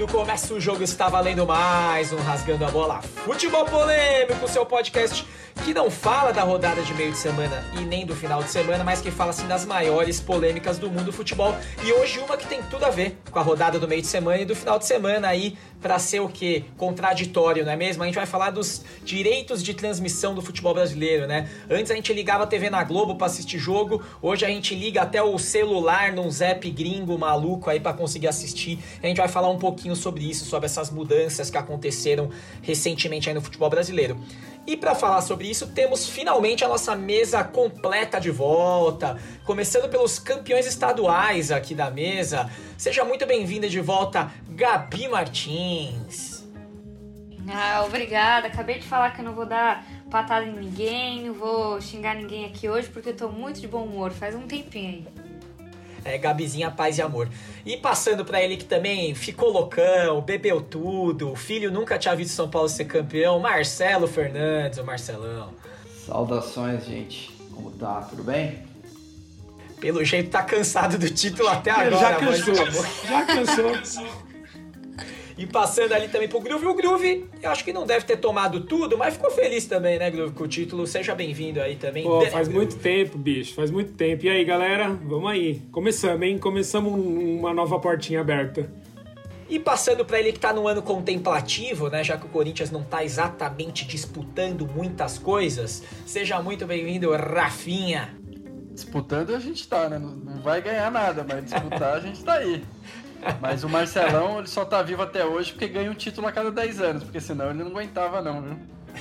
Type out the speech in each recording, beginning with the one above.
árbitro, começa o jogo, está valendo mais um Rasgando a Bola Futebol Polêmico, seu podcast que não fala da rodada de meio de semana e nem do final de semana, mas que fala assim das maiores polêmicas do mundo do futebol. E hoje uma que tem tudo a ver com a rodada do meio de semana e do final de semana aí para ser o que contraditório, não é mesmo? A gente vai falar dos direitos de transmissão do futebol brasileiro, né? Antes a gente ligava a TV na Globo para assistir jogo, hoje a gente liga até o celular num Zap gringo maluco aí para conseguir assistir. A gente vai falar um pouquinho sobre isso, sobre essas mudanças que aconteceram recentemente aí no futebol brasileiro. E para falar sobre isso, temos finalmente a nossa mesa completa de volta, começando pelos campeões estaduais aqui da mesa. Seja muito bem-vinda de volta, Gabi Martins. Ah, obrigada. Acabei de falar que eu não vou dar patada em ninguém, não vou xingar ninguém aqui hoje porque eu tô muito de bom humor. Faz um tempinho aí é, Gabizinha Paz e Amor. E passando para ele que também ficou loucão, bebeu tudo, o filho nunca tinha visto São Paulo ser campeão, Marcelo Fernandes, o Marcelão. Saudações, gente. Como tá? Tudo bem? Pelo jeito tá cansado do título até agora. Já cansou, já cansou. E passando ali também pro Groove, o Groove, eu acho que não deve ter tomado tudo, mas ficou feliz também, né, Groove, com o título. Seja bem-vindo aí também. Pô, faz muito tempo, bicho, faz muito tempo. E aí, galera, vamos aí. Começamos, hein? Começamos uma nova portinha aberta. E passando para ele que tá no ano contemplativo, né, já que o Corinthians não tá exatamente disputando muitas coisas, seja muito bem-vindo, Rafinha. Disputando a gente tá, né? Não vai ganhar nada, mas disputar a gente tá aí. Mas o Marcelão, ele só tá vivo até hoje porque ganha um título a cada 10 anos, porque senão ele não aguentava não, viu?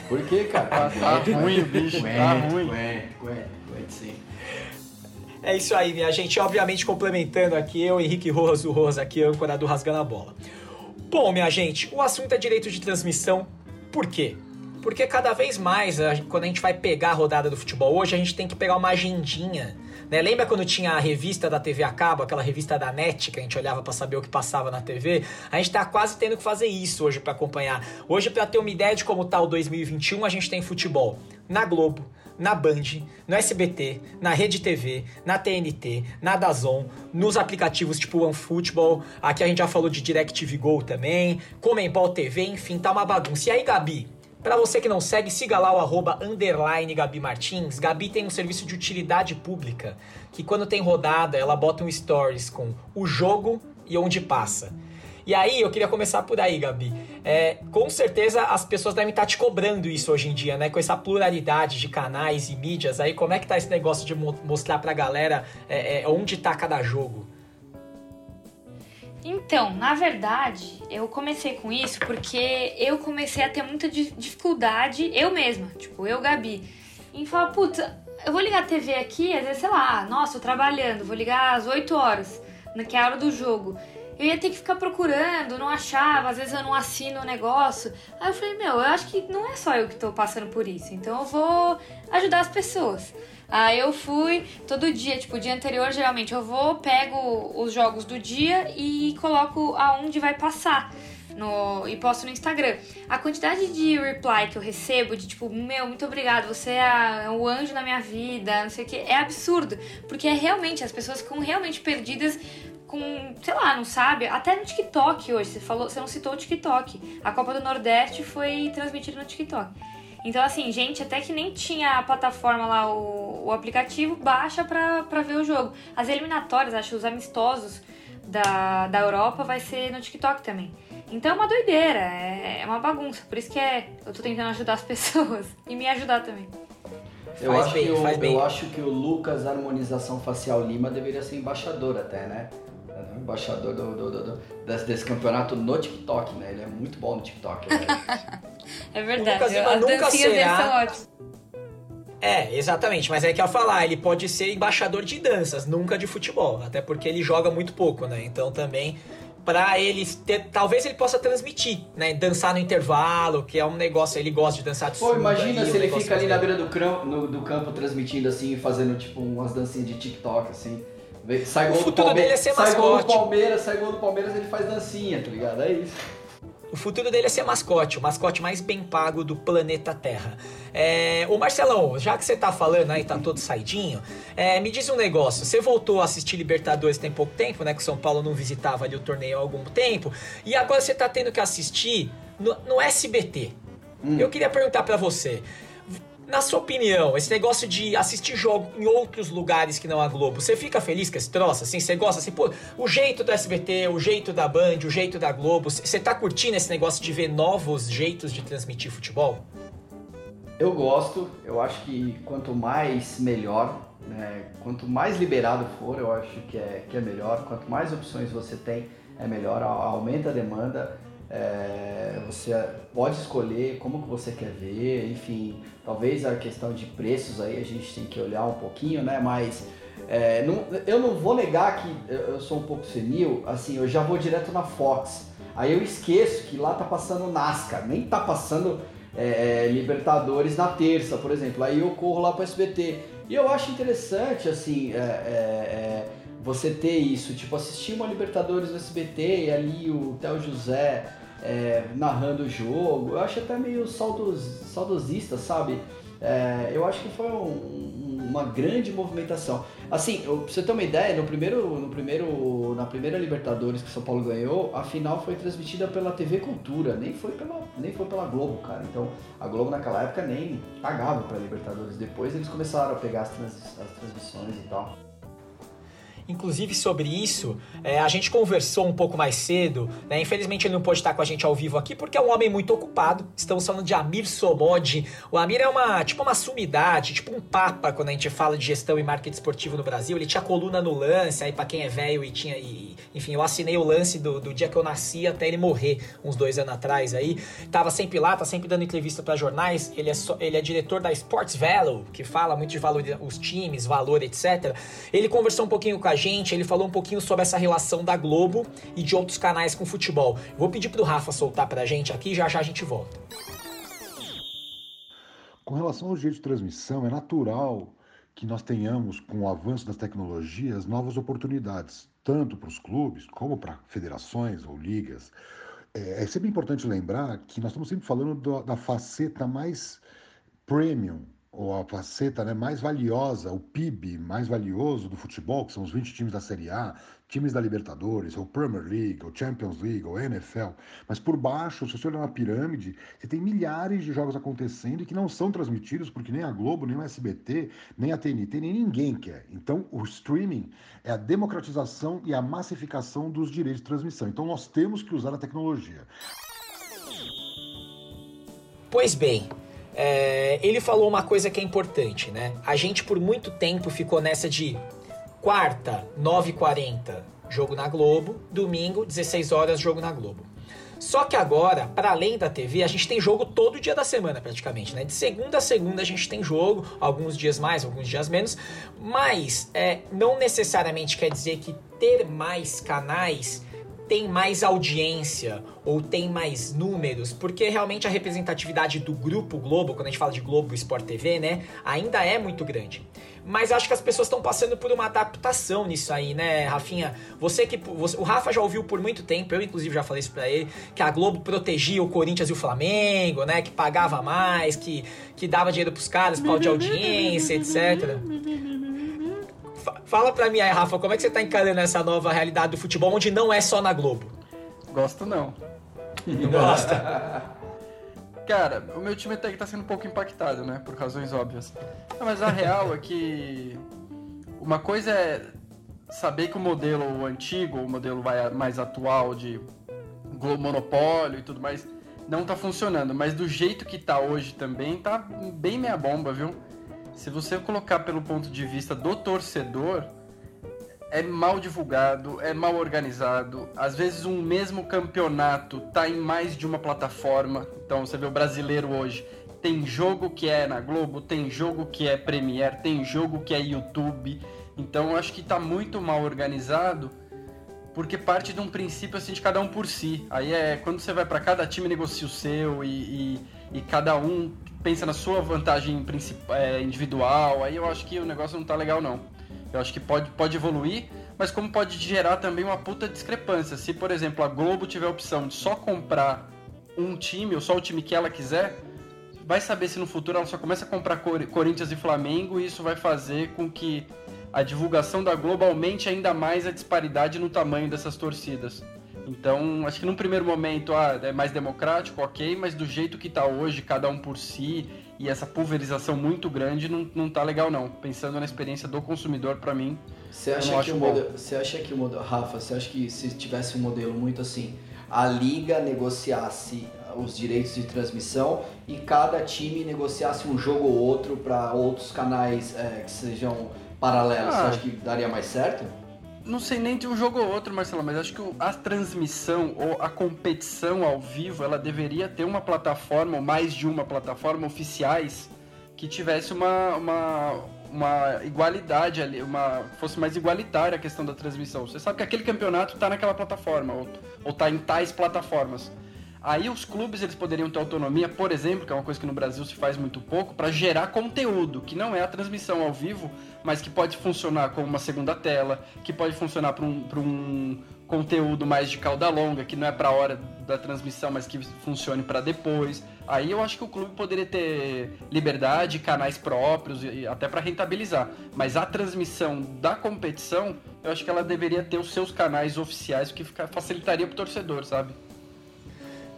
Por quê, cara? Tá, tá ruim o bicho, ué, tá ruim. Ué, ué, sim. É isso aí, minha gente. Obviamente, complementando aqui, eu, Henrique Rojas, o Rojas aqui, âncora do Rasgando a Bola. Bom, minha gente, o assunto é direito de transmissão. Por quê? Porque cada vez mais, quando a gente vai pegar a rodada do futebol hoje, a gente tem que pegar uma agendinha né? Lembra quando tinha a revista da TV a cabo, aquela revista da NET, que a gente olhava para saber o que passava na TV? A gente tá quase tendo que fazer isso hoje para acompanhar. Hoje, para ter uma ideia de como tá o 2021, a gente tem futebol na Globo, na Band, no SBT, na Rede TV, na TNT, na Dazon, nos aplicativos tipo OneFootball, aqui a gente já falou de DirecTV Go também, Comembol TV, enfim, tá uma bagunça. E aí, Gabi, para você que não segue, siga lá o arroba underline Gabi Martins. Gabi tem um serviço de utilidade pública que quando tem rodada, ela bota um stories com o jogo e onde passa. E aí, eu queria começar por aí, Gabi. É, com certeza as pessoas devem estar te cobrando isso hoje em dia, né? Com essa pluralidade de canais e mídias aí, como é que tá esse negócio de mostrar pra galera é, é, onde tá cada jogo? Então, na verdade, eu comecei com isso porque eu comecei a ter muita dificuldade, eu mesma, tipo, eu, Gabi, em falar, puta, eu vou ligar a TV aqui, às vezes, sei lá, nossa, eu trabalhando, vou ligar às 8 horas, que é a hora do jogo. Eu ia ter que ficar procurando, não achava, às vezes eu não assino o negócio. Aí eu falei, meu, eu acho que não é só eu que tô passando por isso, então eu vou ajudar as pessoas. Aí eu fui todo dia, tipo, o dia anterior, geralmente eu vou, pego os jogos do dia e coloco aonde vai passar. No, e posto no Instagram. A quantidade de reply que eu recebo, de tipo, meu, muito obrigado, você é, é o anjo da minha vida, não sei o que, é absurdo. Porque é realmente, as pessoas ficam realmente perdidas com, sei lá, não sabe? Até no TikTok hoje, você falou, você não citou o TikTok. A Copa do Nordeste foi transmitida no TikTok. Então, assim, gente, até que nem tinha a plataforma lá, o, o aplicativo, baixa pra, pra ver o jogo. As eliminatórias, acho, os amistosos da, da Europa vai ser no TikTok também. Então é uma doideira, é, é uma bagunça. Por isso que é, eu tô tentando ajudar as pessoas e me ajudar também. Eu, acho, bem, que o, eu acho que o Lucas Harmonização Facial Lima deveria ser embaixador até, né? Embaixador do, do, do, do desse, desse, campeonato no TikTok, né? Ele é muito bom no TikTok. Né? é verdade. O Lucas Lima nunca será. É, exatamente, mas é que eu falar, ele pode ser embaixador de danças, nunca de futebol, até porque ele joga muito pouco, né? Então também para ele ter, talvez ele possa transmitir, né? Dançar no intervalo, que é um negócio, ele gosta de dançar de Pô, imagina se ele fica ali na beira do, campo, no, do campo transmitindo assim, fazendo tipo umas dancinhas de TikTok assim. Sai gol o futuro dele é ser sai gol do Palmeiras, sai gol do Palmeiras, ele faz dancinha, tá ligado? É isso. O futuro dele é ser mascote, o mascote mais bem pago do planeta Terra. É, ô Marcelão, já que você tá falando aí, tá todo saidinho, é, me diz um negócio. Você voltou a assistir Libertadores tem pouco tempo, né? Que o São Paulo não visitava ali o torneio há algum tempo. E agora você tá tendo que assistir no, no SBT. Hum. Eu queria perguntar para você. Na sua opinião, esse negócio de assistir jogo em outros lugares que não a Globo, você fica feliz com esse troço? Assim, você gosta assim, pô, o jeito do SBT, o jeito da Band, o jeito da Globo, você tá curtindo esse negócio de ver novos jeitos de transmitir futebol? Eu gosto, eu acho que quanto mais melhor, né, quanto mais liberado for, eu acho que é, que é melhor, quanto mais opções você tem, é melhor, aumenta a demanda, é, você pode escolher como que você quer ver, enfim, talvez a questão de preços aí a gente tem que olhar um pouquinho, né? Mas é, não, eu não vou negar que eu sou um pouco senil, assim, eu já vou direto na Fox. Aí eu esqueço que lá tá passando NASCAR, nem tá passando é, é Libertadores na terça, por exemplo. Aí eu corro lá para SBT. E eu acho interessante, assim, é, é, você ter isso, tipo, assistir uma Libertadores no SBT e ali o Theo José é, narrando o jogo. Eu acho até meio saudos, saudosista, sabe? É, eu acho que foi um, uma grande movimentação. Assim, pra você ter uma ideia, no primeiro, no primeiro, na primeira Libertadores que São Paulo ganhou, a final foi transmitida pela TV Cultura, nem foi pela, nem foi pela Globo, cara. Então, a Globo naquela época nem pagava para Libertadores. Depois eles começaram a pegar as, trans, as transmissões e tal. Inclusive sobre isso, é, a gente conversou um pouco mais cedo, né? Infelizmente ele não pôde estar com a gente ao vivo aqui porque é um homem muito ocupado. Estamos falando de Amir Somod. O Amir é uma tipo uma sumidade, tipo um papa quando a gente fala de gestão e marketing esportivo no Brasil. Ele tinha coluna no lance, aí para quem é velho e tinha. E, enfim, eu assinei o lance do, do, dia que eu nasci até ele morrer, uns dois anos atrás aí. Tava sempre lá, tá sempre dando entrevista para jornais. Ele é, so, ele é diretor da Sports Value, que fala muito de valor, os times, valor, etc. Ele conversou um pouquinho com a gente, ele falou um pouquinho sobre essa relação da Globo e de outros canais com futebol. Vou pedir pro Rafa soltar pra gente aqui, já já a gente volta. Com relação ao jeito de transmissão, é natural que nós tenhamos, com o avanço das tecnologias, novas oportunidades, tanto para os clubes como para federações ou ligas. É, é, sempre importante lembrar que nós estamos sempre falando do, da faceta mais premium ou a faceta né, mais valiosa, o PIB mais valioso do futebol, que são os 20 times da Série A, times da Libertadores, ou Premier League, ou Champions League, ou NFL. Mas por baixo, se você olhar uma pirâmide, você tem milhares de jogos acontecendo e que não são transmitidos porque nem a Globo, nem o SBT, nem a TNT, nem ninguém quer. Então, o streaming é a democratização e a massificação dos direitos de transmissão. Então, nós temos que usar a tecnologia. Pois bem, é, ele falou uma coisa que é importante, né? A gente por muito tempo ficou nessa de quarta, 9h40, jogo na Globo, domingo, 16 horas, jogo na Globo. Só que agora, para além da TV, a gente tem jogo todo dia da semana praticamente, né? De segunda a segunda a gente tem jogo, alguns dias mais, alguns dias menos, mas é, não necessariamente quer dizer que ter mais canais tem mais audiência ou tem mais números, porque realmente a representatividade do grupo Globo, quando a gente fala de Globo Sport TV, né, ainda é muito grande. Mas acho que as pessoas estão passando por uma adaptação nisso aí, né, Rafinha? Você que você, o Rafa já ouviu por muito tempo, eu inclusive já falei isso para ele, que a Globo protegia o Corinthians e o Flamengo, né, que pagava mais, que que dava dinheiro pros caras, pau de audiência, etc. Fala pra mim aí, Rafa, como é que você tá encarando essa nova realidade do futebol onde não é só na Globo? Gosto não. Não gosta? Cara, o meu time até que tá sendo um pouco impactado, né? Por razões óbvias. Não, mas a real é que uma coisa é saber que o modelo antigo, o modelo mais atual de Globo Monopólio e tudo mais, não tá funcionando. Mas do jeito que tá hoje também, tá bem meia bomba, viu? Se você colocar pelo ponto de vista do torcedor, é mal divulgado, é mal organizado. Às vezes um mesmo campeonato tá em mais de uma plataforma. Então você vê o brasileiro hoje, tem jogo que é na Globo, tem jogo que é Premiere, tem jogo que é YouTube. Então eu acho que tá muito mal organizado, porque parte de um princípio assim de cada um por si. Aí é quando você vai para cada time negocia o seu e, e, e cada um pensa na sua vantagem é, individual, aí eu acho que o negócio não tá legal não. Eu acho que pode, pode evoluir, mas como pode gerar também uma puta discrepância. Se, por exemplo, a Globo tiver a opção de só comprar um time, ou só o time que ela quiser, vai saber se no futuro ela só começa a comprar Corinthians e Flamengo e isso vai fazer com que a divulgação da Globo aumente ainda mais a disparidade no tamanho dessas torcidas. Então, acho que num primeiro momento ah, é mais democrático, ok, mas do jeito que está hoje, cada um por si, e essa pulverização muito grande, não, não tá legal não. Pensando na experiência do consumidor, para mim, você acha que o modelo, Você acha que o modelo... Rafa, você acha que se tivesse um modelo muito assim, a liga negociasse os direitos de transmissão e cada time negociasse um jogo ou outro para outros canais é, que sejam paralelos, ah, você acha que daria mais certo? Não sei nem de um jogo ou outro, Marcelo, mas acho que a transmissão ou a competição ao vivo, ela deveria ter uma plataforma, ou mais de uma plataforma oficiais, que tivesse uma, uma, uma igualdade ali, uma, fosse mais igualitária a questão da transmissão. Você sabe que aquele campeonato está naquela plataforma, ou, ou tá em tais plataformas. Aí os clubes eles poderiam ter autonomia, por exemplo, que é uma coisa que no Brasil se faz muito pouco, para gerar conteúdo, que não é a transmissão ao vivo, mas que pode funcionar como uma segunda tela, que pode funcionar para um, um conteúdo mais de cauda longa, que não é para a hora da transmissão, mas que funcione para depois. Aí eu acho que o clube poderia ter liberdade, canais próprios, até para rentabilizar. Mas a transmissão da competição, eu acho que ela deveria ter os seus canais oficiais, o que facilitaria para o torcedor, sabe?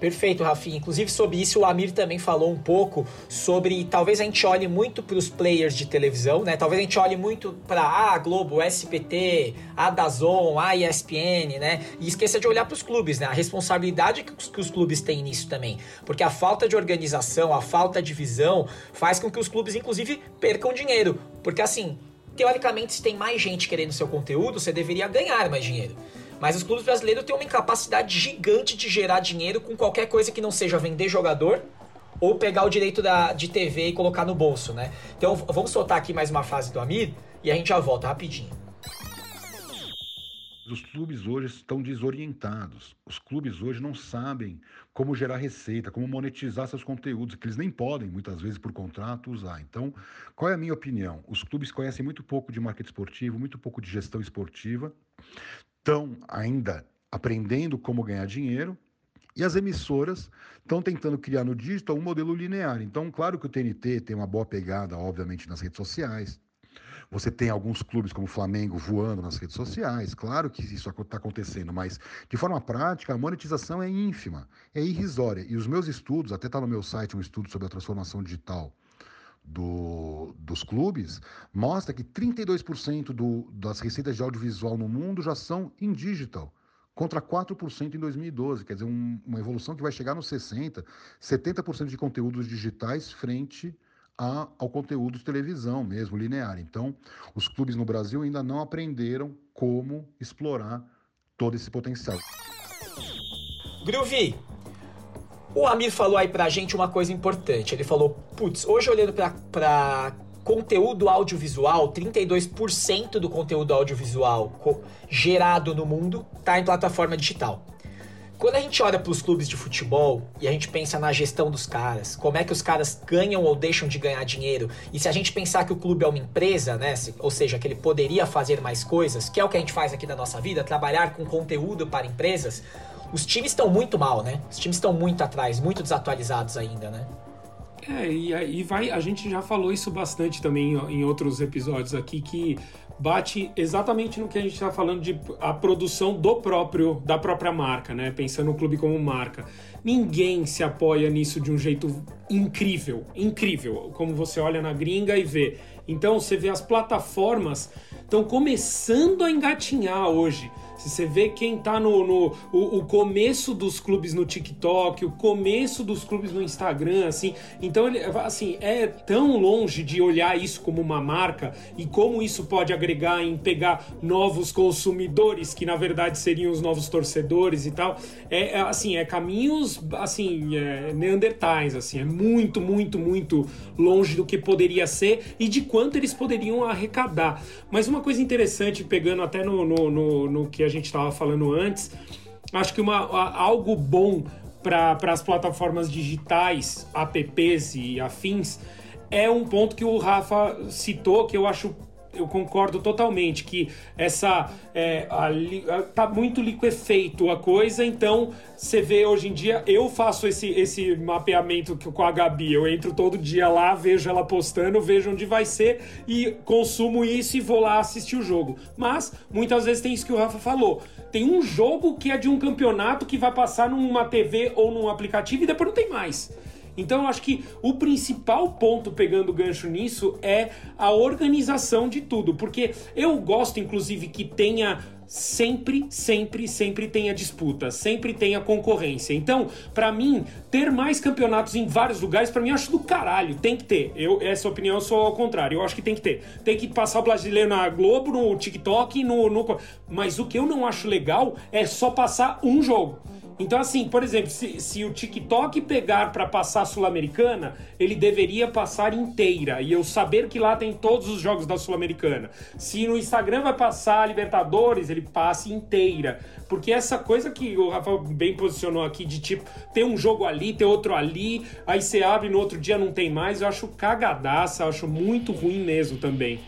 Perfeito, Rafinha. Inclusive, sobre isso, o Amir também falou um pouco sobre. Talvez a gente olhe muito para os players de televisão, né? Talvez a gente olhe muito para a Globo, SPT, a Dazon, a ESPN, né? E esqueça de olhar para os clubes, né? A responsabilidade que os, que os clubes têm nisso também. Porque a falta de organização, a falta de visão faz com que os clubes, inclusive, percam dinheiro. Porque, assim, teoricamente, se tem mais gente querendo seu conteúdo, você deveria ganhar mais dinheiro. Mas os clubes brasileiros têm uma incapacidade gigante de gerar dinheiro com qualquer coisa que não seja vender jogador ou pegar o direito da, de TV e colocar no bolso, né? Então vamos soltar aqui mais uma frase do Amir e a gente já volta rapidinho. Os clubes hoje estão desorientados. Os clubes hoje não sabem como gerar receita, como monetizar seus conteúdos, que eles nem podem, muitas vezes, por contrato, usar. Então, qual é a minha opinião? Os clubes conhecem muito pouco de marketing esportivo, muito pouco de gestão esportiva, estão ainda aprendendo como ganhar dinheiro e as emissoras estão tentando criar no digital um modelo linear. Então, claro que o TNT tem uma boa pegada, obviamente, nas redes sociais. Você tem alguns clubes como o Flamengo voando nas redes sociais, claro que isso está acontecendo, mas de forma prática a monetização é ínfima, é irrisória. E os meus estudos, até está no meu site um estudo sobre a transformação digital do, dos clubes mostra que 32% do, das receitas de audiovisual no mundo já são em digital, contra 4% em 2012. Quer dizer, um, uma evolução que vai chegar nos 60%, 70% de conteúdos digitais frente a, ao conteúdo de televisão mesmo, linear. Então, os clubes no Brasil ainda não aprenderam como explorar todo esse potencial. Groovy, o Amir falou aí pra gente uma coisa importante. Ele falou, putz, hoje olhando pra, pra conteúdo audiovisual, 32% do conteúdo audiovisual gerado no mundo tá em plataforma digital. Quando a gente olha para os clubes de futebol e a gente pensa na gestão dos caras, como é que os caras ganham ou deixam de ganhar dinheiro, e se a gente pensar que o clube é uma empresa, né, ou seja, que ele poderia fazer mais coisas, que é o que a gente faz aqui na nossa vida, trabalhar com conteúdo para empresas, os times estão muito mal, né? Os times estão muito atrás, muito desatualizados ainda, né? É, e aí vai, a gente já falou isso bastante também em outros episódios aqui, que bate exatamente no que a gente está falando de a produção do próprio da própria marca, né? Pensando no clube como marca. Ninguém se apoia nisso de um jeito incrível, incrível, como você olha na gringa e vê. Então você vê as plataformas estão começando a engatinhar hoje. Se você vê quem tá no, no o, o, começo dos clubes no TikTok, o começo dos clubes no Instagram, assim, então ele assim, é tão longe de olhar isso como uma marca e como isso pode agregar em pegar novos consumidores, que na verdade seriam os novos torcedores e tal. É, é assim, é caminhos assim, é, neandertais, assim, é muito, muito, muito longe do que poderia ser e de quanto eles poderiam arrecadar. Mas uma coisa interessante, pegando até no, no, no, no que a gente estava falando antes, acho que uma, algo bom para as plataformas digitais, apps e afins, é um ponto que o Rafa citou que eu acho eu concordo totalmente que essa é, ali, tá muito liquefeito a coisa, então você vê hoje em dia, eu faço esse, esse mapeamento com a Gabi, eu entro todo dia lá, vejo ela postando, vejo onde vai ser e consumo isso e vou lá assistir o jogo. Mas muitas vezes tem isso que o Rafa falou. Tem um jogo que é de um campeonato que vai passar numa TV ou num aplicativo e depois não tem mais. Então eu acho que o principal ponto pegando gancho nisso é a organização de tudo, porque eu gosto inclusive que tenha sempre, sempre, sempre tenha disputa, sempre tenha concorrência. Então, para mim, ter mais campeonatos em vários lugares, para mim, eu acho do caralho. Tem que ter. Eu, essa opinião eu sou ao contrário. Eu acho que tem que ter. Tem que passar o brasileiro na Globo, no TikTok, no, no. Mas o que eu não acho legal é só passar um jogo. Então, assim, por exemplo, se, se o TikTok pegar para passar a Sul-Americana, ele deveria passar inteira. E eu saber que lá tem todos os jogos da Sul-Americana. Se no Instagram vai passar a Libertadores, ele passe inteira. Porque essa coisa que o Rafael bem posicionou aqui, de tipo, ter um jogo ali, ter outro ali, aí você abre no outro dia não tem mais, eu acho cagadaça, eu acho muito ruim mesmo também.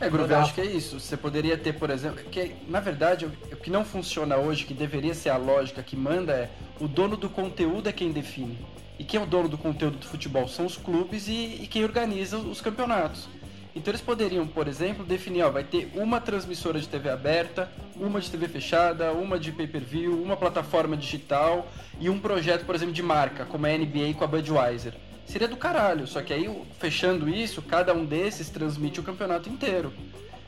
É, Groove, eu acho que é isso. Você poderia ter, por exemplo, que na verdade o que não funciona hoje, que deveria ser a lógica que manda é o dono do conteúdo é quem define. E quem é o dono do conteúdo do futebol são os clubes e, e quem organiza os campeonatos. Então eles poderiam, por exemplo, definir, ó, vai ter uma transmissora de TV aberta, uma de TV fechada, uma de pay-per-view, uma plataforma digital e um projeto, por exemplo, de marca, como a NBA com a Budweiser seria do caralho. Só que aí, fechando isso, cada um desses transmite o campeonato inteiro.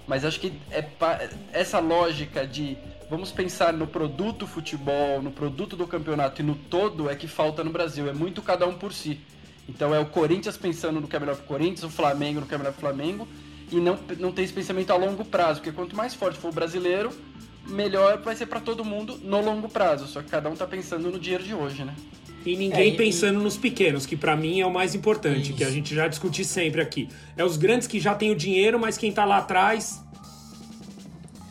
Mas acho que é essa lógica de vamos pensar no produto futebol, no produto do campeonato e no todo é que falta no Brasil. É muito cada um por si. Então é o Corinthians pensando no que é melhor pro Corinthians, o Flamengo no que é melhor pro Flamengo, e não, não tem esse pensamento a longo prazo, porque quanto mais forte for o brasileiro, melhor vai ser para todo mundo no longo prazo. Só que cada um tá pensando no dinheiro de hoje, né? E ninguém é, pensando e... nos pequenos, que para mim é o mais importante, Isso. que a gente já discute sempre aqui. É os grandes que já têm o dinheiro, mas quem tá lá atrás.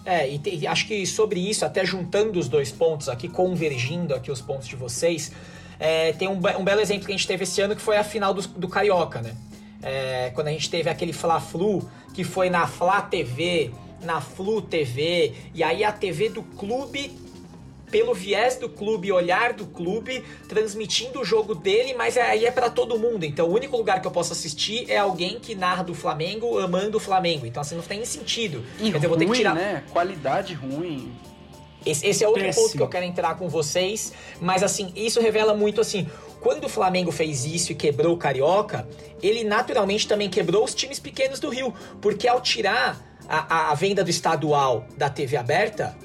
É, e, te, acho que sobre isso, até juntando os dois pontos aqui, convergindo aqui os pontos de vocês, é, tem um, um, belo exemplo que a gente teve esse ano que foi a final do, do Carioca, né? É, quando a gente teve aquele Fla-Flu, que foi na Fla TV, na Flu TV, e aí a TV do clube pelo viés do clube, olhar do clube, transmitindo o jogo dele, mas aí é para todo mundo. Então, o único lugar que eu posso assistir é alguém que narra do Flamengo, amando o Flamengo. Então, assim, não tem sentido. E ruim, eu vou ter que tirar. né? Qualidade ruim. Esse, esse é outro Péssimo. ponto que eu quero entrar com vocês, mas assim, isso revela muito assim, quando o Flamengo fez isso e quebrou o Carioca, ele naturalmente também quebrou os times pequenos do Rio, porque ao tirar a, a, venda do estadual da TV aberta,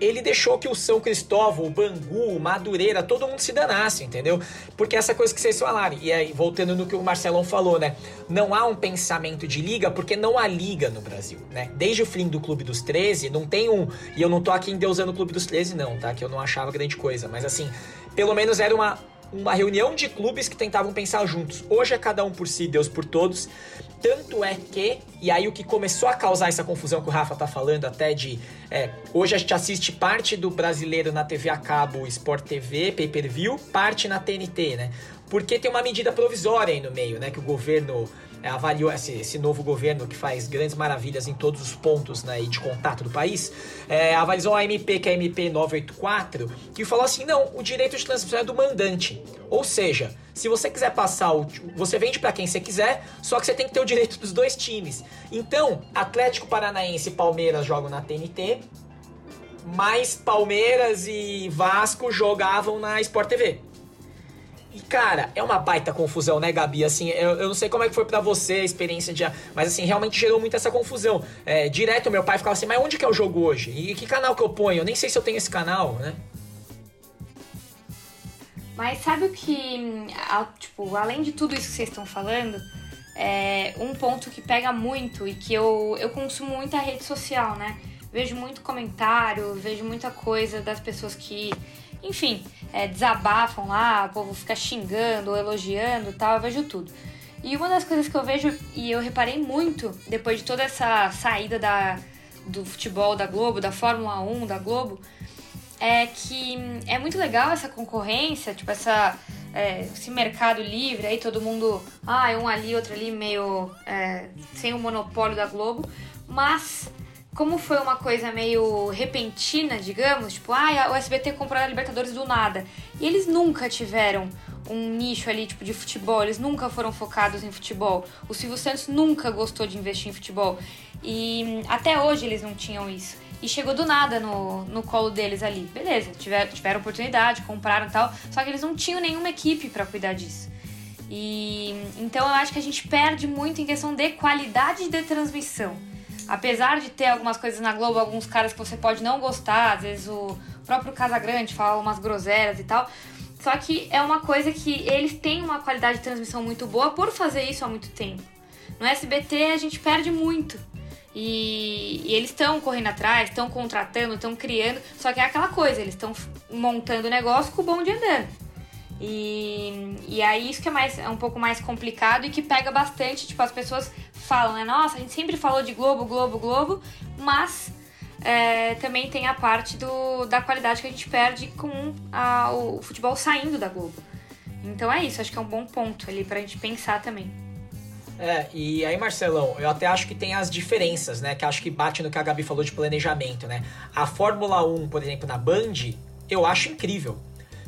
ele deixou que o São Cristóvão, o Bangu, o Madureira, todo mundo se danasse, entendeu? Porque essa coisa que vocês falaram, e aí voltando no que o Marcelão falou, né? Não há um pensamento de liga porque não há liga no Brasil, né? Desde o fim do Clube dos 13, não tem um. E eu não tô aqui endeusando o Clube dos 13, não, tá? Que eu não achava grande coisa, mas assim, pelo menos era uma uma reunião de clubes que tentavam pensar juntos. Hoje é cada um por si, Deus por todos. Tanto é que, e aí o que começou a causar essa confusão que o Rafa tá falando, até de. É, hoje a gente assiste parte do brasileiro na TV a cabo, Sport TV, pay per view, parte na TNT, né? Porque tem uma medida provisória aí no meio, né? Que o governo é, avaliou esse, esse, novo governo que faz grandes maravilhas em todos os pontos né, de contato do país, é, avalizou a MP, que é a MP 984, que falou assim: não, o direito de transmissão é do mandante. Ou seja, se você quiser passar o. Você vende para quem você quiser, só que você tem que ter o direito dos dois times. Então, Atlético Paranaense e Palmeiras jogam na TNT, mas Palmeiras e Vasco jogavam na Sport TV. E, cara, é uma baita confusão, né, Gabi? Assim, eu, eu não sei como é que foi para você a experiência de. Mas, assim, realmente gerou muito essa confusão. É, direto, meu pai ficava assim, mas onde que é o jogo hoje? E que canal que eu ponho? Eu nem sei se eu tenho esse canal, né? Mas sabe o que, tipo, além de tudo isso que vocês estão falando, é um ponto que pega muito e que eu, eu consumo muita rede social, né? Vejo muito comentário, vejo muita coisa das pessoas que enfim, é, desabafam lá, o povo fica xingando elogiando tal, eu vejo tudo. E uma das coisas que eu vejo, e eu reparei muito, depois de toda essa saída da, do futebol da Globo, da Fórmula 1 da Globo, é que é muito legal essa concorrência, tipo, essa, é, esse mercado livre, aí todo mundo, ah, um ali, outro ali, meio é, sem o monopólio da Globo, mas como foi uma coisa meio repentina, digamos, tipo, ah, o SBT comprou a Libertadores do nada, e eles nunca tiveram um nicho ali, tipo, de futebol, eles nunca foram focados em futebol. O Silvio Santos nunca gostou de investir em futebol. E até hoje eles não tinham isso. E chegou do nada no, no colo deles ali. Beleza, tiveram, tiveram oportunidade, compraram e tal, só que eles não tinham nenhuma equipe para cuidar disso. E então eu acho que a gente perde muito em questão de qualidade de transmissão. Apesar de ter algumas coisas na Globo, alguns caras que você pode não gostar, às vezes o próprio Casagrande fala umas groselhas e tal, só que é uma coisa que eles têm uma qualidade de transmissão muito boa por fazer isso há muito tempo. No SBT a gente perde muito. E, e eles estão correndo atrás, estão contratando, estão criando. Só que é aquela coisa, eles estão montando o negócio com o bom de andando. E, e aí isso que é, mais, é um pouco mais complicado e que pega bastante. Tipo, as pessoas falam, né? Nossa, a gente sempre falou de Globo, Globo, Globo, mas é, também tem a parte do, da qualidade que a gente perde com a, o futebol saindo da Globo. Então é isso, acho que é um bom ponto ali pra gente pensar também. É, e aí, Marcelão, eu até acho que tem as diferenças, né? Que acho que bate no que a Gabi falou de planejamento, né? A Fórmula 1, por exemplo, na Band, eu acho incrível.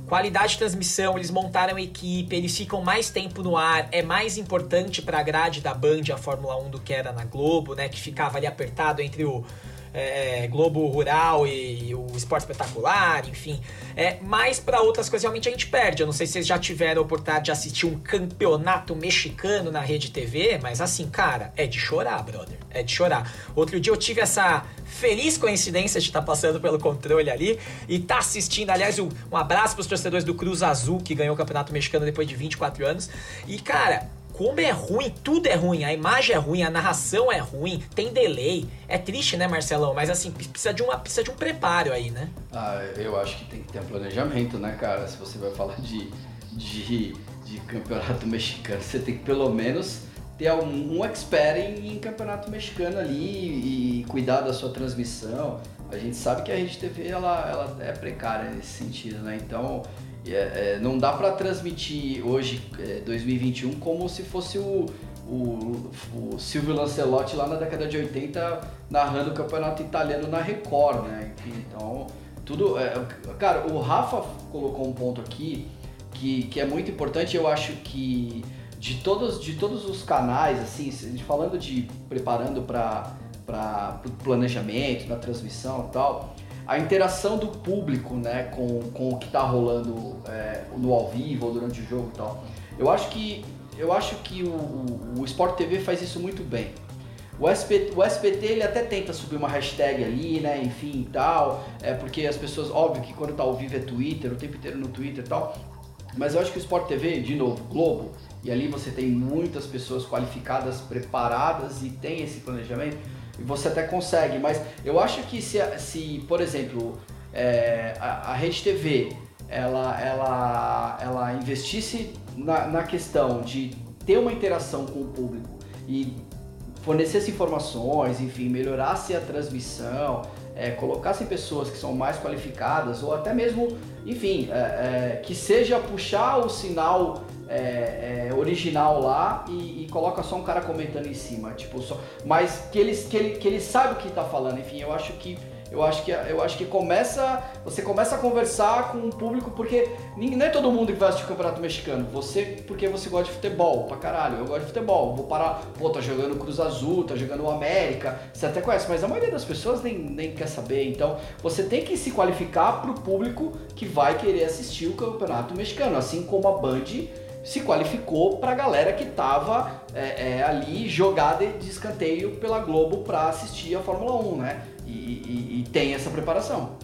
Qualidade de transmissão, eles montaram equipe, eles ficam mais tempo no ar, é mais importante para a grade da Band a Fórmula 1 do que era na Globo, né? Que ficava ali apertado entre o é, Globo Rural e, e, o Esporte Espetacular, enfim. É, mas para outras coisas realmente a gente perde. Eu não sei se vocês já tiveram a oportunidade de assistir um campeonato mexicano na rede TV, mas assim, cara, é de chorar, brother. É de chorar. Outro dia eu tive essa feliz coincidência de estar passando pelo controle ali e tá assistindo. Aliás, um, um abraço para os torcedores do Cruz Azul, que ganhou o Campeonato Mexicano depois de 24 anos. E, cara, como é ruim, tudo é ruim, a imagem é ruim, a narração é ruim, tem delay. É triste, né, Marcelão? Mas assim, precisa de, uma, precisa de um preparo aí, né? Ah, eu acho que tem que ter um planejamento, né, cara? Se você vai falar de, de, de campeonato mexicano, você tem que pelo menos ter um, um expert em, em, campeonato mexicano ali e cuidar da sua transmissão. A gente sabe que a rede TV ela, ela é precária nesse sentido, né? Então é, é, não dá para transmitir hoje, é, 2021, como se fosse o, o, o Silvio Lancelotti lá na década de 80 narrando o campeonato italiano na Record, né? Enfim, então, tudo. É, cara, o Rafa colocou um ponto aqui que, que é muito importante, eu acho que de todos, de todos os canais, assim, falando de preparando para o planejamento, na transmissão e tal, a interação do público né, com, com o que está rolando é, no ao vivo ou durante o jogo e tal. Eu acho que, eu acho que o, o, o Sport TV faz isso muito bem. O SPT, o SPT ele até tenta subir uma hashtag ali, né, enfim e tal, é porque as pessoas, óbvio que quando tá ao vivo é Twitter, o tempo inteiro no Twitter e tal, mas eu acho que o Sport TV, de novo, Globo, e ali você tem muitas pessoas qualificadas, preparadas e tem esse planejamento, você até consegue, mas eu acho que se, se por exemplo, é, a, a Rede TV ela, ela, ela investisse na, na questão de ter uma interação com o público e fornecesse informações, enfim, melhorasse a transmissão, é, colocasse pessoas que são mais qualificadas ou até mesmo, enfim, é, é, que seja puxar o sinal é, é, original lá e, e, coloca só um cara comentando em cima, tipo só, mas que eles que ele, que ele sabe o que está falando. Enfim, eu acho que eu acho que eu acho que começa você começa a conversar com o público porque não é todo mundo que vai assistir o campeonato mexicano. Você porque você gosta de futebol, pra caralho. Eu gosto de futebol. Vou parar, pô, tá jogando Cruz Azul, tá jogando o América. Você até conhece, mas a maioria das pessoas nem, nem quer saber. Então, você tem que se qualificar pro público que vai querer assistir o campeonato mexicano, assim como a Band se qualificou para a galera que estava é, é, ali jogada de escanteio pela Globo para assistir a Fórmula 1, né? E, e, e, tem essa preparação.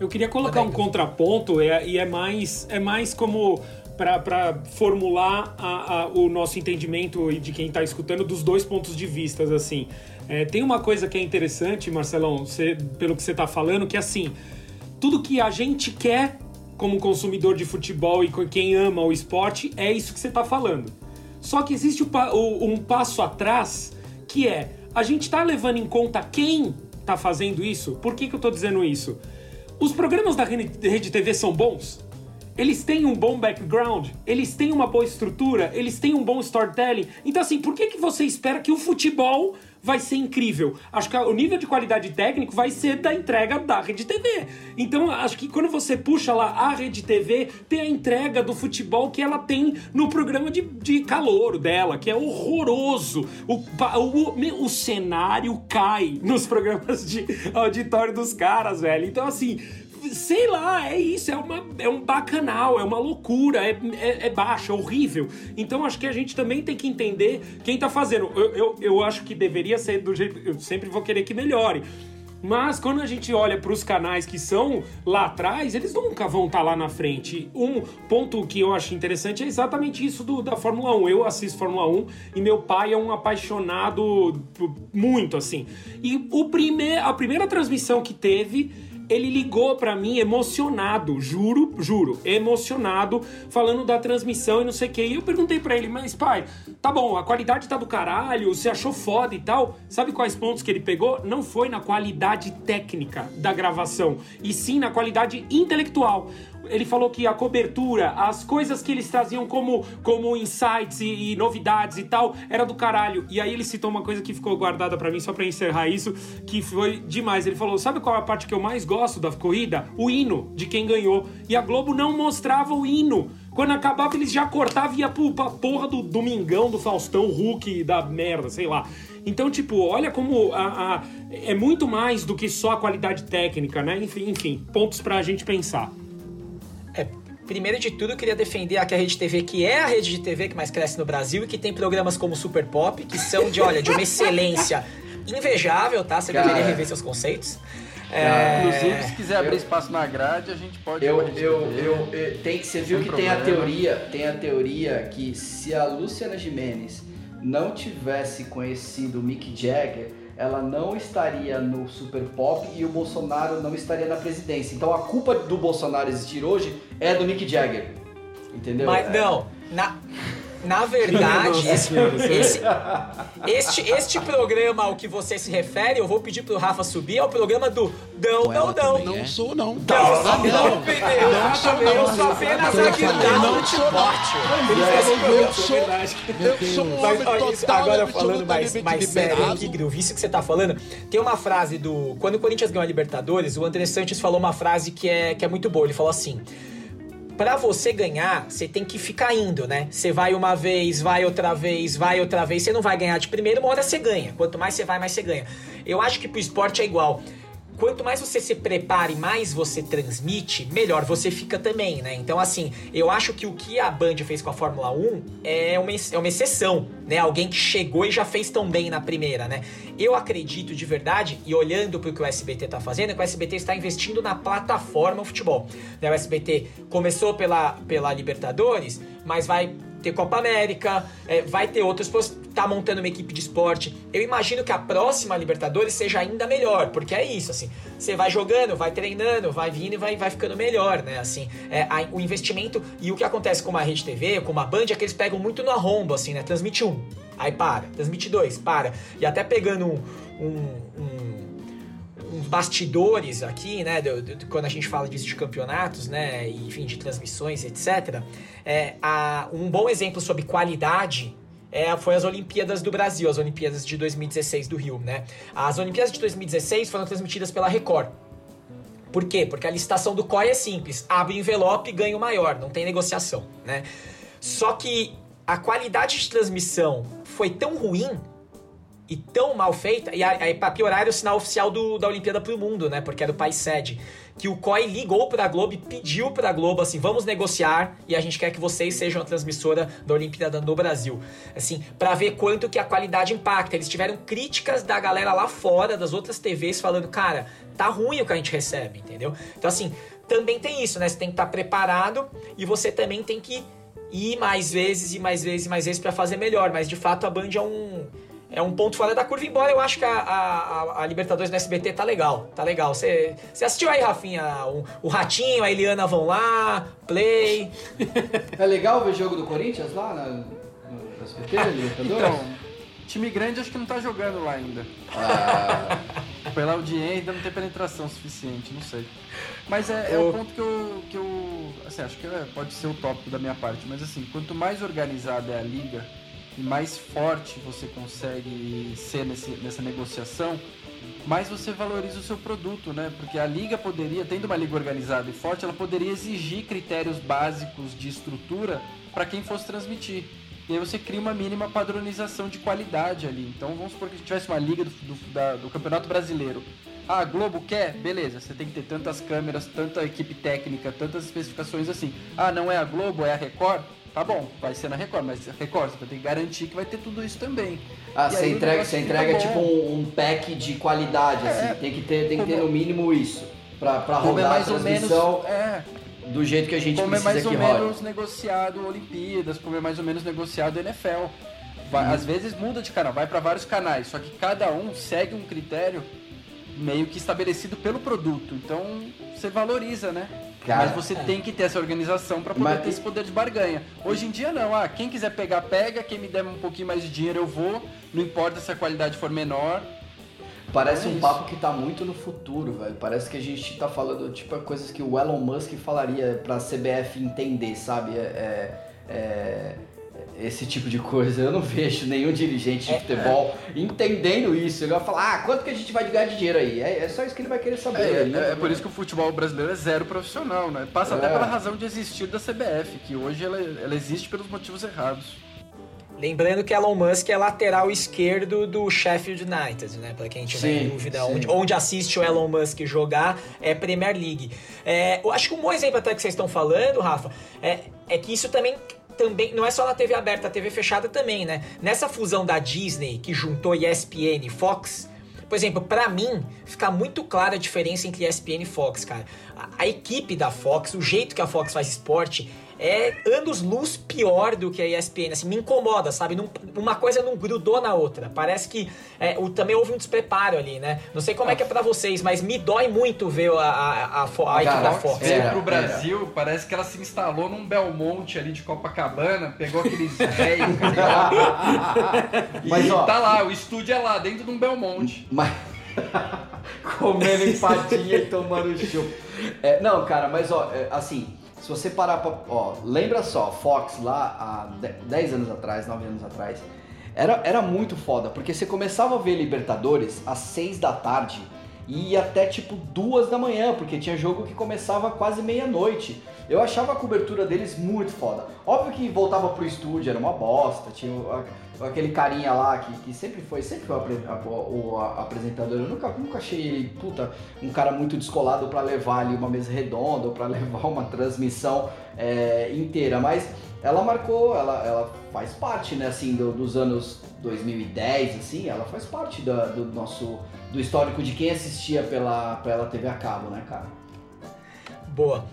Eu queria colocar um contraponto é, e é mais, é mais como para formular a, a, o nosso entendimento e de quem está escutando dos dois pontos de vista, assim. É, tem uma coisa que é interessante, Marcelão, você, pelo que você está falando, que é assim, tudo que a gente quer como consumidor de futebol e quem ama o esporte, é isso que você está falando. Só que existe um passo atrás que é a gente está levando em conta quem está fazendo isso. Por que, que eu estou dizendo isso? Os programas da Rede TV são bons? Eles têm um bom background, eles têm uma boa estrutura, eles têm um bom storytelling. Então, assim, por que, que você espera que o futebol vai ser incrível. Acho que o nível de qualidade técnico vai ser da entrega da Rede TV. Então, acho que quando você puxa lá a Rede TV, tem a entrega do futebol que ela tem no programa de, de calor dela, que é horroroso. O, o, o cenário cai nos programas de auditório dos caras, velho. Então, assim sei lá, é isso, é, uma, é um bacanal, é uma loucura, é, é, é baixo, é horrível. Então acho que a gente também tem que entender quem tá fazendo. Eu, eu, eu acho que deveria ser do jeito. Eu sempre vou querer que melhore. Mas quando a gente olha para os canais que são lá atrás, eles nunca vão estar tá lá na frente. Um ponto que eu acho interessante é exatamente isso do, da Fórmula 1. Eu assisto Fórmula 1 e meu pai é um apaixonado muito assim. E o primeir, a primeira transmissão que teve ele ligou para mim emocionado, juro, juro, emocionado, falando da transmissão e não sei o que. E eu perguntei para ele, mas pai, tá bom, a qualidade tá do caralho, você achou foda e tal. Sabe quais pontos que ele pegou? Não foi na qualidade técnica da gravação, e sim na qualidade intelectual ele falou que a cobertura, as coisas que eles traziam como, como insights e, e novidades e tal, era do caralho. E aí ele citou uma coisa que ficou guardada para mim, só para encerrar isso, que foi demais. Ele falou: sabe qual é a parte que eu mais gosto da corrida? O hino de quem ganhou. E a Globo não mostrava o hino. Quando acabava, eles já cortavam e ia pra porra do Domingão, do Faustão, Hulk, da merda, sei lá. Então, tipo, olha como a, a, é muito mais do que só a qualidade técnica, né? Enfim, enfim, pontos pra gente pensar. Primeiro de tudo, eu queria defender aqui a Rede TV, que é a rede de TV que mais cresce no Brasil e que tem programas como Super Pop, que são de, olha, de uma excelência invejável, tá? Você Cara, deveria rever seus conceitos. É... Inclusive, se quiser abrir espaço na grade, a gente pode. Eu, eu, eu, eu, tem, você viu que tem a teoria, tem a teoria que se a Luciana Jimenez não tivesse conhecido o Mick Jagger, ela não estaria no Super Pop e o Bolsonaro não estaria na presidência. Então a culpa do Bolsonaro existir hoje é do Mick Jagger. Entendeu? Mas é. não, na, na verdade, esse, esse, este, este programa ao que você se refere, eu vou pedir pro Rafa subir, é o programa do Não, não, não. Não é? sou, não. Não, não, não, não, pneu. Não sou, não. Eu sou apenas aqui não sou, Eu sou, eu sou um homem total Agora falando mais, mais sério aqui, Groove, isso que você tá falando, tem uma frase do... Quando o Corinthians ganhou a Libertadores, o André Santos falou uma frase que é, que é muito boa. Ele falou assim para você ganhar, você tem que ficar indo, né? Você vai uma vez, vai outra vez, vai outra vez, você não vai ganhar de primeiro, uma hora você ganha. Quanto mais você vai, mais você ganha. Eu acho que pro esporte é igual quanto mais você se prepara e mais você transmite, melhor você fica também, né? Então, assim, eu acho que o que a Band fez com a Fórmula 1 é uma, é uma exceção, né? Alguém que chegou e já fez tão bem na primeira, né? Eu acredito de verdade, e olhando para o que o SBT tá fazendo, é que o SBT está investindo na plataforma futebol. Né? O SBT começou pela, pela Libertadores, mas vai ter Copa América, é, vai ter outros, tá montando uma equipe de esporte. Eu imagino que a próxima Libertadores seja ainda melhor, porque é isso, assim, você vai jogando, vai treinando, vai vindo e vai, vai ficando melhor, né? Assim, é, a, o investimento e o que acontece com a Rede TV, com a Band, é que eles pegam muito no arrombo, assim, né? Transmite um, aí para, transmite dois, para. E até pegando um, um, um uns bastidores aqui, né, de, de, quando a gente fala disso de campeonatos, né, e, enfim, de transmissões, etc. É, a, um bom exemplo sobre qualidade é, foi as Olimpíadas do Brasil, as Olimpíadas de 2016 do Rio, né? As Olimpíadas de 2016 foram transmitidas pela Record. Por quê? Porque a licitação do COI é simples, abre o envelope e ganha o maior, não tem negociação, né? Só que a qualidade de transmissão foi tão ruim e tão mal feita, e aí pra piorar era o sinal oficial do, da Olimpíada pro mundo, né? Porque era o país sede. Que o COI ligou pra Globo e pediu pra Globo assim: vamos negociar e a gente quer que vocês sejam a transmissora da Olimpíada no Brasil. Assim, para ver quanto que a qualidade impacta. Eles tiveram críticas da galera lá fora, das outras TVs, falando, cara, tá ruim o que a gente recebe, entendeu? Então, assim, também tem isso, né? Você tem que estar tá preparado e você também tem que ir mais vezes e mais vezes e mais vezes para fazer melhor. Mas de fato a Band é um é um ponto fora da curva, embora eu acho que a, a, a Libertadores no SBT tá legal, tá legal. Você assistiu aí, Rafinha, o, o, Ratinho, a Eliana vão lá, play. É legal ver o jogo do Corinthians lá na, no SBT, Libertadores? Então, time grande acho que não tá jogando lá ainda. Ah. pela audiência ainda não tem penetração suficiente, não sei. Mas é, é o ponto que eu, que eu. Assim, acho que é, pode ser o tópico da minha parte, mas assim, quanto mais organizada é a liga e mais forte você consegue ser nesse, nessa negociação, mais você valoriza o seu produto, né? Porque a liga poderia, tendo uma liga organizada e forte, ela poderia exigir critérios básicos de estrutura para quem fosse transmitir. E aí você cria uma mínima padronização de qualidade ali. Então vamos supor que tivesse uma liga do, do, da, do Campeonato Brasileiro. Ah, a Globo quer? Beleza, você tem que ter tantas câmeras, tanta equipe técnica, tantas especificações assim. Ah, não é a Globo, é a Record? Tá bom, vai ser na Record, mas Record você vai ter que garantir que vai ter tudo isso também. Ah, você entrega, você entrega tipo um, um, pack de qualidade, é, assim. Tem que ter, tem que ter no mínimo isso. Pra, pra rodar é mais a transmissão. Ou menos, é do jeito que a gente como é precisa mais ou menos negociado Olimpíadas, como é mais ou menos negociado NFL. Vai, Às vezes muda de canal, vai para vários canais, só que cada um segue um critério meio que estabelecido pelo produto. Então você valoriza, né? Cara, mas você é. tem que ter essa organização para poder mas... ter esse poder de barganha. Hoje em dia não, ah, quem quiser pegar, pega, quem me der um pouquinho mais de dinheiro eu vou, não importa se a qualidade for menor, Parece é um papo que tá muito no futuro, velho. Parece que a gente tá falando, tipo, coisas que o Elon Musk falaria pra CBF entender, sabe? É, é, é, esse tipo de coisa. Eu não vejo nenhum dirigente de é. futebol entendendo isso. Ele vai falar, ah, quanto que a gente vai ganhar de dinheiro aí? É, é só isso que ele vai querer saber. É, é por isso que o futebol brasileiro é zero profissional, né? Passa até pela razão de existir da CBF, que hoje ela, ela existe pelos motivos errados. Lembrando que Elon Musk é lateral esquerdo do Sheffield United, né? Para quem tiver sim, dúvida, onde, onde assiste o Elon Musk jogar é Premier League. É, eu acho que um bom exemplo até que vocês estão falando, Rafa, é, é que isso também também não é só na TV aberta, a TV fechada também, né? Nessa fusão da Disney que juntou ESPN e Fox, por exemplo, para mim fica muito clara a diferença entre ESPN e Fox, cara. A, a, equipe da Fox, o jeito que a Fox faz esporte é anos luz pior do que a ESPN. Assim, me incomoda, sabe? Não, uma coisa não grudou na outra. Parece que é, o, também houve um despreparo ali, né? Não sei como é que é pra vocês, mas me dói muito ver a, a, a, a, equipe da Fox. Veio pro Brasil, parece que ela se instalou num Belmonte ali de Copacabana, pegou aqueles velhos, Mas, e ó, tá lá, o estúdio é lá, dentro de um Belmonte. Mas... Comendo empadinha e tomando chup. É, não, cara, mas ó, é, assim, se você parar pra. Ó, lembra só, Fox lá há 10 anos atrás, 9 anos atrás, era, era muito foda, porque você começava a ver Libertadores às 6 da tarde e ia até tipo 2 da manhã, porque tinha jogo que começava quase meia-noite. Eu achava a cobertura deles muito foda. Óbvio que voltava pro estúdio, era uma bosta, tinha aquele carinha lá que, que sempre foi, sempre foi o, apresentador. Eu nunca, nunca achei ele, puta, um cara muito descolado para levar ali uma mesa redonda ou pra levar uma transmissão é, inteira, mas ela marcou, ela, ela faz parte, né, assim, do, dos anos 2010, assim, ela faz parte do nosso, do histórico de quem assistia pela, pela TV a cabo, né, cara? Boa.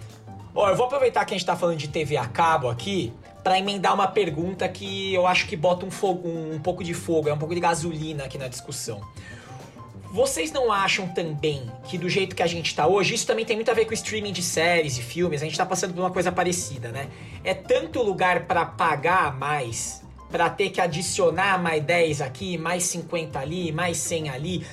Ó, eu vou aproveitar que a gente tá falando de TV a cabo aqui para emendar uma pergunta que eu acho que bota um, fogo, um, um pouco de fogo, é um pouco de gasolina aqui na discussão. Vocês não acham também que do jeito que a gente tá hoje, isso também tem muito a ver com streaming de séries e filmes, a gente tá passando por uma coisa parecida, né? É tanto lugar para pagar mais, para ter que adicionar mais 10 aqui, mais 50 ali, mais 100 ali.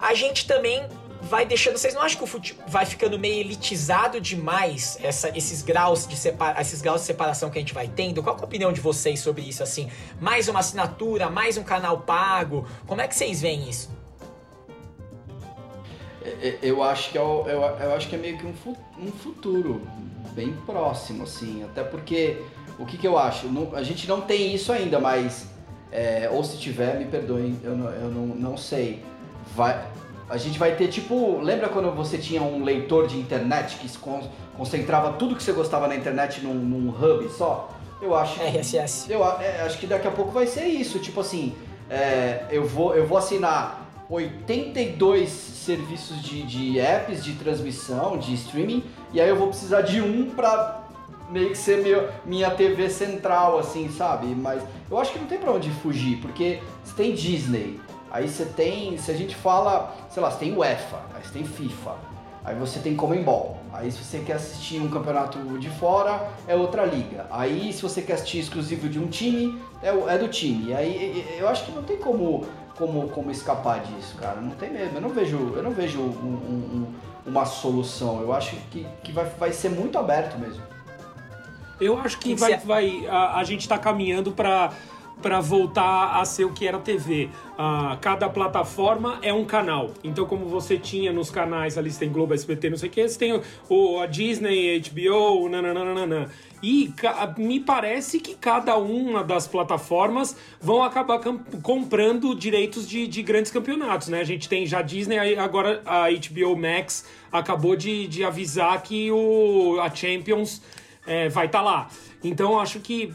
A gente também vai deixando. Vocês não acham que o futebol vai ficando meio elitizado demais essa, esses graus de separa, esses graus de separação que a gente vai tendo? Qual é a opinião de vocês sobre isso? Assim, mais uma assinatura, mais um canal pago? Como é que vocês veem isso? É, é, eu acho que é, eu, eu acho que é meio que um, um futuro bem próximo, assim. Até porque o que, que eu acho? Não, a gente não tem isso ainda, mas é, ou se tiver, me perdoem, eu não, eu não, não sei. Vai, a gente vai ter tipo. Lembra quando você tinha um leitor de internet que concentrava tudo que você gostava na internet num, num hub só? Eu acho. Que, RSS. Eu é, acho que daqui a pouco vai ser isso. Tipo assim, é, eu, vou, eu vou assinar 82 serviços de, de apps de transmissão, de streaming, e aí eu vou precisar de um pra meio que ser meu, minha TV central, assim, sabe? Mas eu acho que não tem pra onde fugir, porque você tem Disney, Aí você tem, se a gente fala, sei lá, você tem UEFA, aí você tem FIFA, aí você tem Comembol. Aí se você quer assistir um campeonato de fora, é outra liga. Aí se você quer assistir exclusivo de um time, é, é do time. Aí eu acho que não tem como como, como escapar disso, cara. Não tem mesmo. Eu não vejo, eu não vejo um, um, um, uma solução. Eu acho que, que vai, vai ser muito aberto mesmo. Eu acho que, que vai, vai a, a gente está caminhando para para voltar a ser o que era a TV. Uh, cada plataforma é um canal. Então, como você tinha nos canais, ali tem Globo, SBT, não sei o que, você tem o, a Disney, HBO, nananana. E me parece que cada uma das plataformas vão acabar comprando direitos de, de, grandes campeonatos, né? A gente tem já Disney, agora a HBO Max acabou de, de avisar que o, a Champions é, vai estar tá lá. Então acho que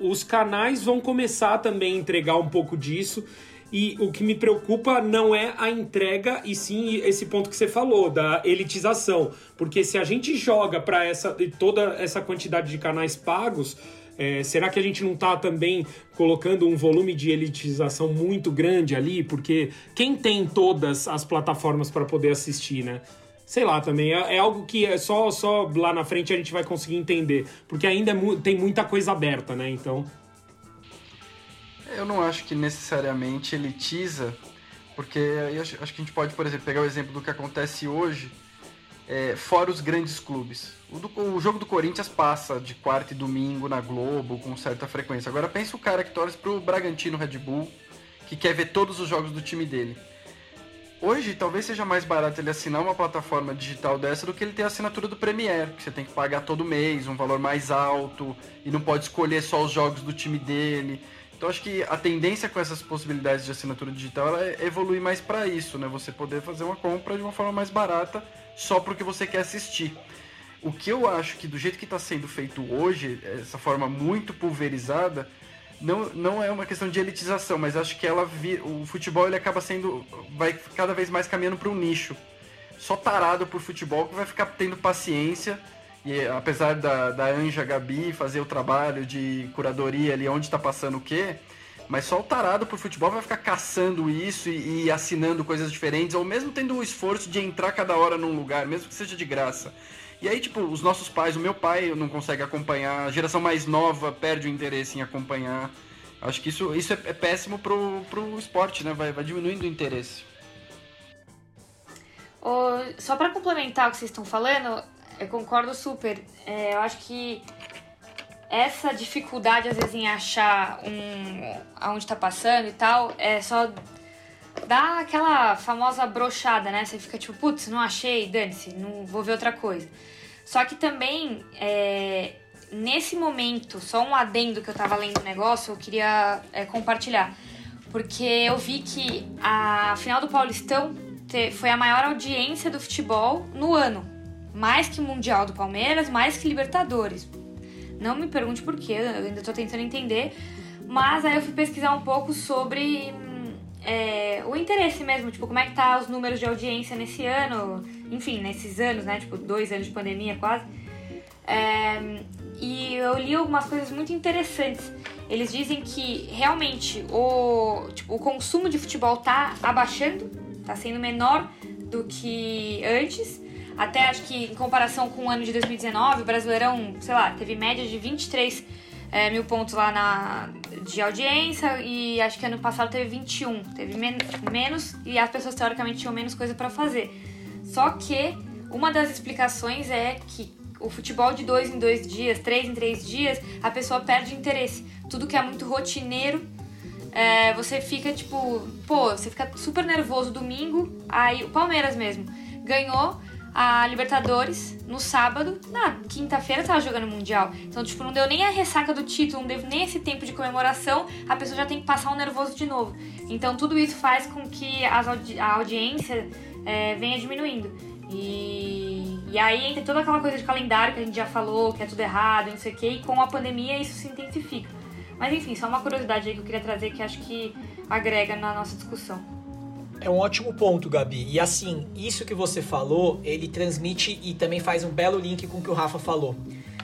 os canais vão começar também a entregar um pouco disso. E o que me preocupa não é a entrega, e sim esse ponto que você falou, da elitização. Porque se a gente joga para essa toda essa quantidade de canais pagos, é, será que a gente não está também colocando um volume de elitização muito grande ali? Porque quem tem todas as plataformas para poder assistir, né? Sei lá também, é, é, algo que é só, só lá na frente a gente vai conseguir entender. Porque ainda é tem muita coisa aberta, né? Então. Eu não acho que necessariamente elitiza, porque acho, acho que a gente pode, por exemplo, pegar o exemplo do que acontece hoje, é, fora os grandes clubes. O, do, o, jogo do Corinthians passa de quarta e domingo na Globo com certa frequência. Agora pensa o cara que torce pro Bragantino Red Bull, que quer ver todos os jogos do time dele. Hoje, talvez seja mais barato ele assinar uma plataforma digital dessa do que ele ter a assinatura do Premiere, que você tem que pagar todo mês, um valor mais alto, e não pode escolher só os jogos do time dele. Então acho que a tendência com essas possibilidades de assinatura digital é evoluir mais para isso, né? Você poder fazer uma compra de uma forma mais barata só porque você quer assistir. O que eu acho que do jeito que está sendo feito hoje, essa forma muito pulverizada, não, não é uma questão de elitização, mas acho que ela vi, o futebol ele acaba sendo vai cada vez mais caminhando para um nicho. Só tarado por futebol que vai ficar tendo paciência e apesar da, da Anja Gabi fazer o trabalho de curadoria ali onde está passando o quê, mas só o tarado por futebol vai ficar caçando isso e, e, assinando coisas diferentes, ou mesmo tendo o esforço de entrar cada hora num lugar, mesmo que seja de graça. E aí, tipo, os nossos pais, o meu pai não consegue acompanhar, a geração mais nova perde o interesse em acompanhar. Acho que isso, isso é, é péssimo pro, pro esporte, né? Vai, vai diminuindo o interesse. Oh, só para complementar o que vocês estão falando, eu concordo super. É, eu acho que essa dificuldade, às vezes, em achar um, aonde tá passando e tal, é só dá aquela famosa brochada, né? Você fica tipo, putz, não achei, dane-se, não vou ver outra coisa. Só que também, é, nesse momento, só um adendo que eu tava lendo o negócio, eu queria é, compartilhar. Porque eu vi que a final do Paulistão foi a maior audiência do futebol no ano mais que Mundial do Palmeiras, mais que Libertadores. Não me pergunte por quê, eu ainda tô tentando entender. Mas aí eu fui pesquisar um pouco sobre é, o interesse mesmo, tipo, como é que tá os números de audiência nesse ano, enfim, nesses anos, né? Tipo, dois anos de pandemia quase. É, e eu li algumas coisas muito interessantes. Eles dizem que realmente o, tipo, o consumo de futebol tá abaixando, tá sendo menor do que antes. Até acho que em comparação com o ano de 2019, o Brasileirão, sei lá, teve média de 23 é, mil pontos lá na, de audiência e acho que ano passado teve 21. Teve men menos e as pessoas teoricamente tinham menos coisa para fazer. Só que uma das explicações é que o futebol de dois em dois dias, três em três dias, a pessoa perde interesse. Tudo que é muito rotineiro, é, você fica tipo, pô, você fica super nervoso domingo. Aí o Palmeiras mesmo ganhou, a Libertadores no sábado. Na quinta-feira tava jogando Mundial. Então, tipo, não deu nem a ressaca do título, não deu nem esse tempo de comemoração. A pessoa já tem que passar um nervoso de novo. Então, tudo isso faz com que audi a audiência é, venha diminuindo. E, e aí entra toda aquela coisa de calendário que a gente já falou, que é tudo errado, não sei o quê. E com a pandemia isso se intensifica. Mas enfim, só uma curiosidade aí que eu queria trazer que acho que agrega na nossa discussão. É um ótimo ponto, Gabi. E assim, isso que você falou, ele transmite e também faz um belo link com o que o Rafa falou.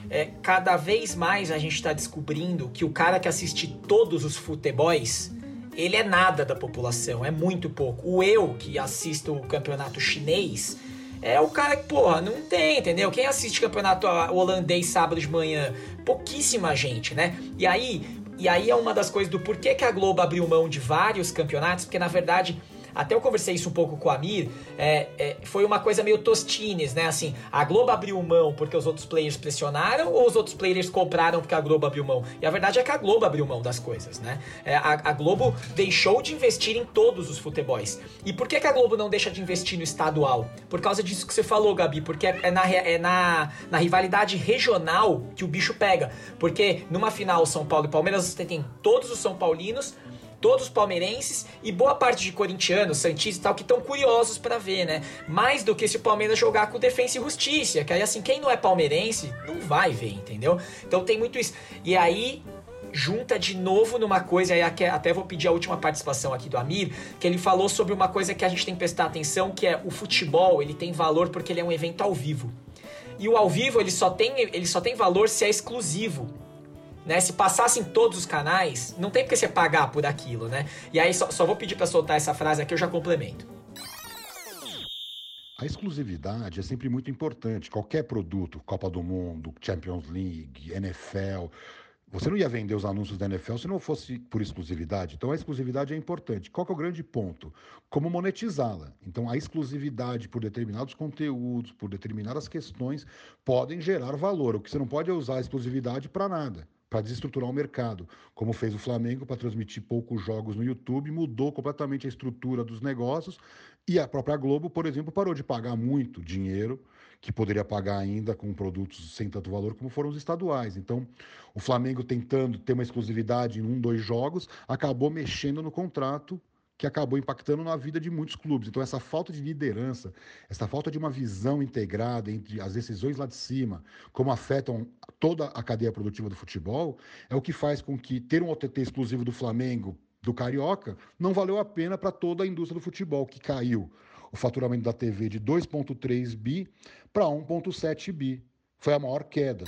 É, cada vez mais a gente está descobrindo que o cara que assiste todos os futebols, ele é nada da população, é muito pouco. O eu que assisto o campeonato chinês é o cara que, porra, não tem, entendeu? Quem assiste campeonato holandês sábado de manhã? Pouquíssima gente, né? E aí, e aí é uma das coisas do porquê que a Globo abriu mão de vários campeonatos, porque na verdade até eu conversei isso um pouco com o Amir, é, é, foi uma coisa meio tostines, né? Assim, a Globo abriu mão porque os outros players pressionaram ou os outros players compraram porque a Globo abriu mão? E a verdade é que a Globo abriu mão das coisas, né? É, a, a, Globo deixou de investir em todos os futebols. E por que, que a Globo não deixa de investir no estadual? Por causa disso que você falou, Gabi, porque é, é na, é na, na rivalidade regional que o bicho pega. Porque numa final São Paulo e Palmeiras você tem todos os São Paulinos todos os palmeirenses e boa parte de corintianos, santistas e tal, que estão curiosos para ver, né? Mais do que se o Palmeiras jogar com Defensa e Justiça, que aí assim, quem não é palmeirense não vai ver, entendeu? Então tem muito isso. E aí junta de novo numa coisa, aí até vou pedir a última participação aqui do Amir, que ele falou sobre uma coisa que a gente tem que prestar atenção, que é o futebol, ele tem valor porque ele é um evento ao vivo. E o ao vivo, ele só tem, ele só tem valor se é exclusivo. Né? Se passassem todos os canais, não tem porque você pagar por aquilo, né? E aí só, só vou pedir para soltar essa frase aqui, eu já complemento. A exclusividade é sempre muito importante. Qualquer produto, Copa do Mundo, Champions League, NFL, você não ia vender os anúncios da NFL se não fosse por exclusividade. Então a exclusividade é importante. Qual é o grande ponto? Como monetizá-la. Então a exclusividade por determinados conteúdos, por determinadas questões, podem gerar valor. O que você não pode é usar a exclusividade para nada para desestruturar o mercado, como fez o Flamengo para transmitir poucos jogos no YouTube, mudou completamente a estrutura dos negócios e a própria Globo, por exemplo, parou de pagar muito dinheiro que poderia pagar ainda com produtos sem tanto valor como foram os estaduais. Então, o Flamengo tentando ter uma exclusividade em um, dois jogos, acabou mexendo no contrato que acabou impactando na vida de muitos clubes. Então, essa falta de liderança, essa falta de uma visão integrada entre as decisões lá de cima, como afetam toda a cadeia produtiva do futebol, é o que faz com que ter um OTT exclusivo do Flamengo, do Carioca, não valeu a pena para toda a indústria do futebol, que caiu o faturamento da TV de 2,3 bi para 1,7 bi. Foi a maior queda.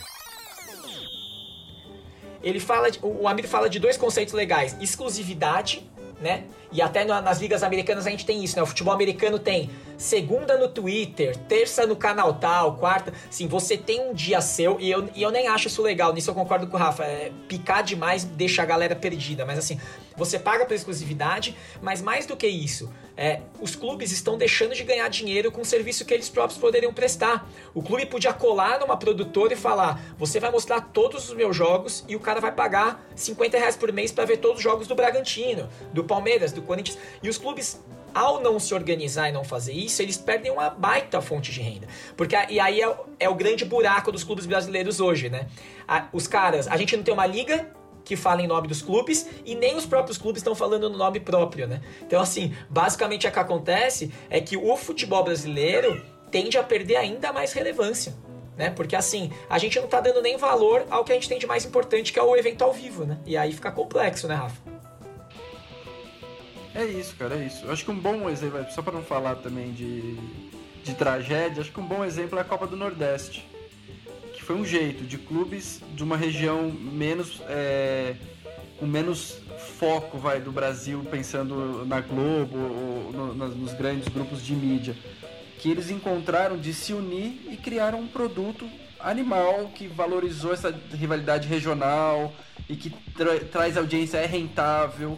Ele fala, o Amir fala de dois conceitos legais: exclusividade né? E até nas ligas americanas a gente tem isso, né? O futebol americano tem segunda no Twitter, terça no canal tal, quarta. Sim, você tem um dia seu, e eu, e eu nem acho isso legal, nisso eu concordo com o Rafa. É, picar demais deixa a galera perdida, mas assim, você paga pela exclusividade, mas mais do que isso, é, os clubes estão deixando de ganhar dinheiro com o serviço que eles próprios poderiam prestar. O clube podia colar numa produtora e falar: você vai mostrar todos os meus jogos e o cara vai pagar 50 reais por mês para ver todos os jogos do Bragantino, do Palmeiras, do Corinthians. E os clubes ao não se organizar e não fazer isso, eles perdem uma baita fonte de renda. Porque e aí é, é o grande buraco dos clubes brasileiros hoje, né? A, os caras, a gente não tem uma liga que fala em nome dos clubes e nem os próprios clubes estão falando no nome próprio, né? Então, assim, basicamente o que acontece é que o futebol brasileiro tende a perder ainda mais relevância. Né? Porque assim, a gente não tá dando nem valor ao que a gente tem de mais importante, que é o evento ao vivo, né? E aí fica complexo, né, Rafa? É isso, cara, é isso. Eu acho que um bom exemplo, só para não falar também de, de tragédia, acho que um bom exemplo é a Copa do Nordeste que foi um jeito de clubes de uma região menos é, com menos foco vai do Brasil pensando na Globo ou no, nos grandes grupos de mídia que eles encontraram de se unir e criaram um produto animal que valorizou essa rivalidade regional e que tra traz audiência é rentável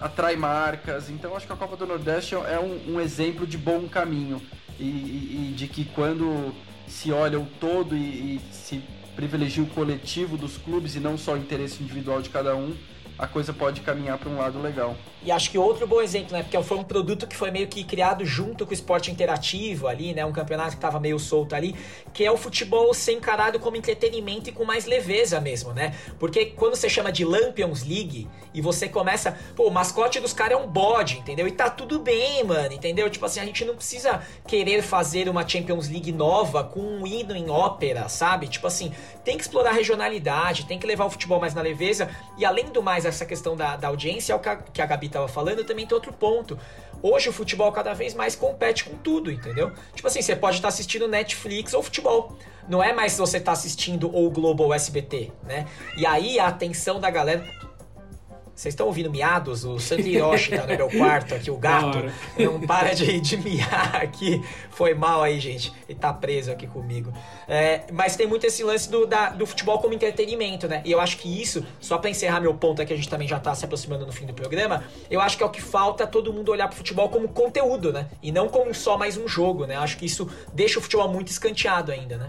atrai marcas. Então acho que a Copa do Nordeste é um, um exemplo de bom caminho e, e, de que quando se olha o todo e, e se privilegia o coletivo dos clubes e não só o interesse individual de cada um, a coisa pode caminhar para um lado legal. E acho que outro bom exemplo, né? Porque foi um produto que foi meio que criado junto com o esporte interativo ali, né? Um campeonato que estava meio solto ali, que é o futebol ser encarado como entretenimento e com mais leveza mesmo, né? Porque quando você chama de Lampions League e você começa, pô, o mascote dos caras é um bode, entendeu? E tá tudo bem, mano, entendeu? Tipo assim, a gente não precisa querer fazer uma Champions League nova com um hino em ópera, sabe? Tipo assim, tem que explorar a regionalidade, tem que levar o futebol mais na leveza e além do mais, essa questão da, da audiência, é o que a, Gabi estava falando, também tem outro ponto. Hoje o futebol cada vez mais compete com tudo, entendeu? Tipo assim, você pode estar assistindo Netflix ou futebol. Não é mais se você está assistindo ou Globo ou SBT, né? E aí a atenção da galera Vocês estão ouvindo miados? O Santo Hiroshi tá no meu quarto aqui, o gato. Não para de, de miar aqui. Foi mal aí, gente. Ele tá preso aqui comigo. É, mas tem muito esse lance do, da, do futebol como entretenimento, né? E eu acho que isso, só para encerrar meu ponto aqui, a gente também já tá se aproximando no fim do programa, eu acho que é o que falta todo mundo olhar pro futebol como conteúdo, né? E não como só mais um jogo, né? Eu acho que isso deixa o futebol muito escanteado ainda, né?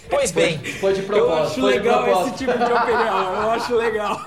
Pois bem. Foi de propósito. Eu acho legal esse tipo de opinião. Eu acho legal.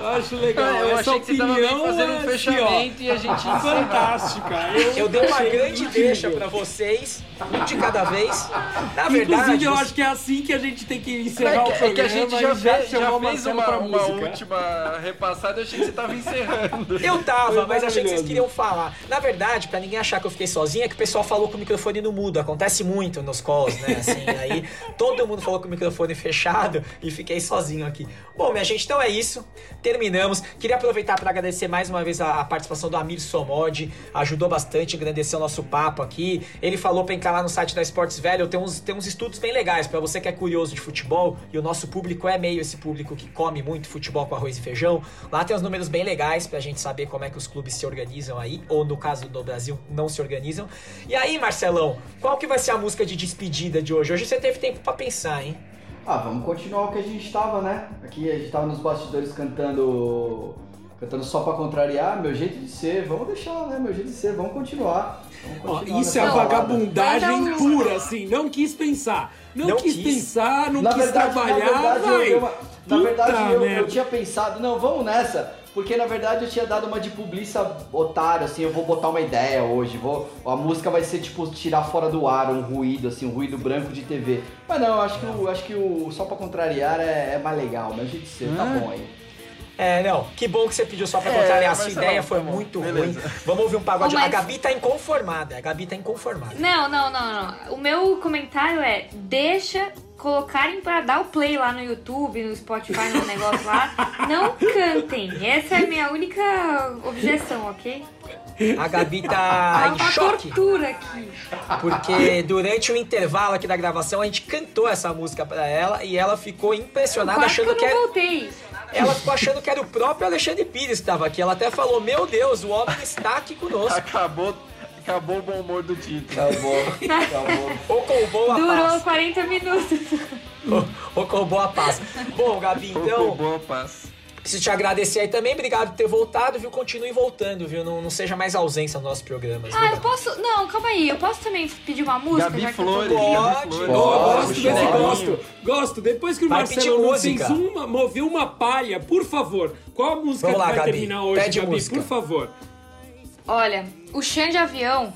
Eu acho legal. Eu Essa achei que você tava opinião fazendo um é assim, fechamento e a gente fantástica. Eu, Eu dei uma grande incrível. deixa pra vocês, um de cada vez. Na Inclusive, verdade, eu você- acho que é assim que a gente tem que É encerrar o que, é programa. que a gente e já, fez, já fez uma, uma última repassada, eu achei que você tava encerrando. Eu tava, Foi mas achei que vocês queriam falar. Na verdade, pra ninguém achar que eu fiquei sozinho, é que o pessoal falou com o microfone no mudo. Acontece muito nos calls, né? Assim, aí todo mundo falou com o microfone fechado e fiquei sozinho aqui. Bom, minha gente, então é isso. Terminamos. Queria aproveitar para agradecer mais uma vez a, a participação do Amir Somod. Ajudou bastante, engrandeceu o nosso papo aqui. Ele falou pra entrar lá no site da Sports Velho. Tem uns, tem uns estudos bem legais para você que é curioso de futebol. E o nosso público é meio esse público que come muito futebol com arroz e feijão. Lá tem uns números bem legais pra gente saber como é que os clubes se organizam aí. Ou no caso do Brasil, não se organizam. E aí, Marcelão, qual que vai ser a música de despedida de hoje? Hoje você teve tempo pra pensar, hein? Ah, vamos continuar o que a gente tava, né? Aqui a gente tava nos bastidores cantando. Cantando só pra contrariar, meu jeito de ser, vamos deixar, né? Meu jeito de ser, vamos continuar. Vamos Ó, continuar isso é a vagabundagem um- pura, assim. Não quis pensar. Não, Não quis, quis. pensar, não na quis verdade, trabalhar, na verdade, eu, vai. eu- na Puta verdade eu, eu tinha pensado, não, vamos nessa. Porque na verdade eu tinha dado uma de publiça otário, assim, eu vou botar uma ideia hoje, vou, a música vai ser tipo tirar fora do ar um ruído, assim, um ruído branco de TV. Mas não, eu acho que o, acho que o só pra contrariar é, é mais legal, meu jeito de ser, tá Ah. bom aí. É, não, que bom que você pediu só pra É, contrariar. a sua Marcelão, ideia tá foi bom, muito beleza. ruim. Vamos ouvir um pagode. Mas- A Gabi tá inconformada. A Gabi tá inconformada. Não, não, não, não. O meu comentário é: deixa colocarem pra dar o play lá no YouTube, no Spotify, no negócio lá. Não cantem. Essa é a minha única objeção, ok? A Gabi Tá tá em uma choque. tortura aqui. Porque durante o intervalo aqui da gravação a gente cantou essa música pra ela e ela ficou impressionada Quase que achando eu que não era, voltei. ela ficou achando que era o próprio Alexandre Pires que estava aqui. Ela até falou: "Meu Deus, o homem está aqui conosco". Acabou, acabou o bom humor do Tito. Acabou, acabou. Ou com boa Durou paz. 40 minutos. Ou, ou boa paz. Bom, Gabi, Então... então boa paz. preciso te agradecer aí também. Obrigado por ter voltado, viu? Continue voltando, viu? Não, não seja mais ausência nos nossos programas. Ah, eu posso. Não, calma aí. Eu posso também pedir uma música? Gabi já que eu Flores, tô... Pode, gosto desse gosto. Gosto. Depois que o Vai Marcelo não música. fez uma, moveu uma palha, por favor. Qual a música Vamos lá, que vai Gabi. terminar hoje, Pede Gabi? música. Por favor. Olha, o Xande de Avião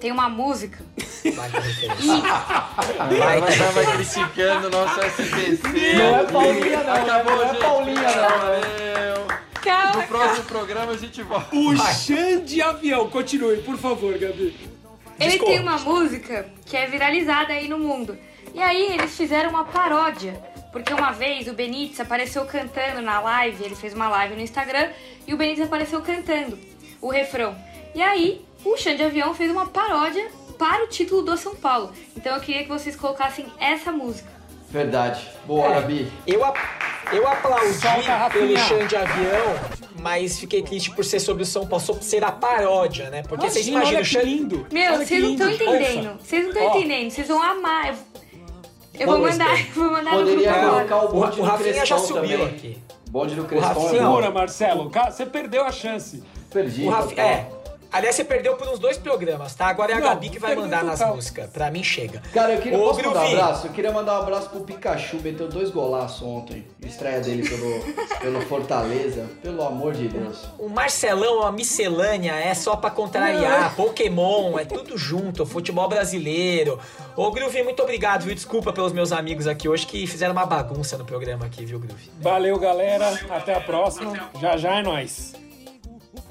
tem uma música. Vai. Vai, vai, tava criticando o nosso SBC. Não é Paulinha não, Acabou, não é gente. Paulinha não? Valeu. Calma, No próximo programa a gente volta. O Xande Avião. Continue, por favor, Gabi. Ele Discordo. tem uma música que é viralizada aí no mundo. E aí eles fizeram uma paródia. Porque uma vez o Benítez apareceu cantando na live, ele fez uma live no Instagram, e o Benítez apareceu cantando o refrão. E aí o Xande Avião fez uma paródia para o título do São Paulo. Então eu queria que vocês colocassem essa música. Verdade. Boa, É. Gabi. Eu, eu aplaudi Solta, pelo chão de avião, mas fiquei triste por ser sobre o São Paulo, sobre ser a paródia, né? Porque vocês Imagina, imaginam olha o que Xande. lindo. Meu, Olha que vocês não estão entendendo. Vocês não estão entendendo. Vocês vão amar. Eu, eu vou mandar, eu vou mandar no Poderia grupo agora. o O, bonde o do Rafinha já subiu também. aqui. Bonde do é bom. Segura, Marcelo. Você perdeu a chance. Perdi. O Rafinha, é. Aliás, você perdeu por uns dois programas, tá? Agora é a Não, Gabi que vai mandar nas músicas. Pra mim, chega. Cara, eu queria Ô, posso mandar um abraço? Eu queria mandar um abraço pro Pikachu, meteu dois golaços ontem. Estreia dele pelo, pelo Fortaleza. Pelo amor de Deus. O Marcelão, a miscelânea, é só pra contrariar. Pokémon, é tudo junto. Futebol brasileiro. Ô, Groove, muito obrigado, viu? Desculpa pelos meus amigos aqui hoje que fizeram uma bagunça no programa aqui, viu, Groove? Valeu, galera. Até a próxima. Já já é nóis.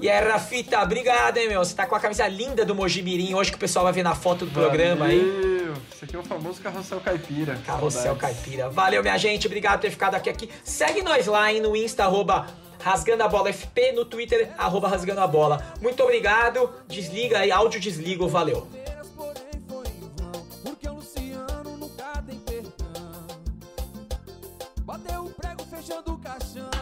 E é Rafita, obrigado, hein, meu. Você tá com a camisa linda do Mojimirim hoje que o pessoal vai ver na foto do Valeu. programa aí. Isso aqui é o famoso carrossel caipira. Carrossel caipira. Valeu, minha gente. Obrigado por ter ficado aqui. aqui. Segue nós lá, hein, no Insta, arroba Rasgando a Bola FP, no Twitter, arroba Rasgando a Bola. Muito obrigado. Desliga aí, áudio desliga, valeu. Bateu o prego fechando o caixão.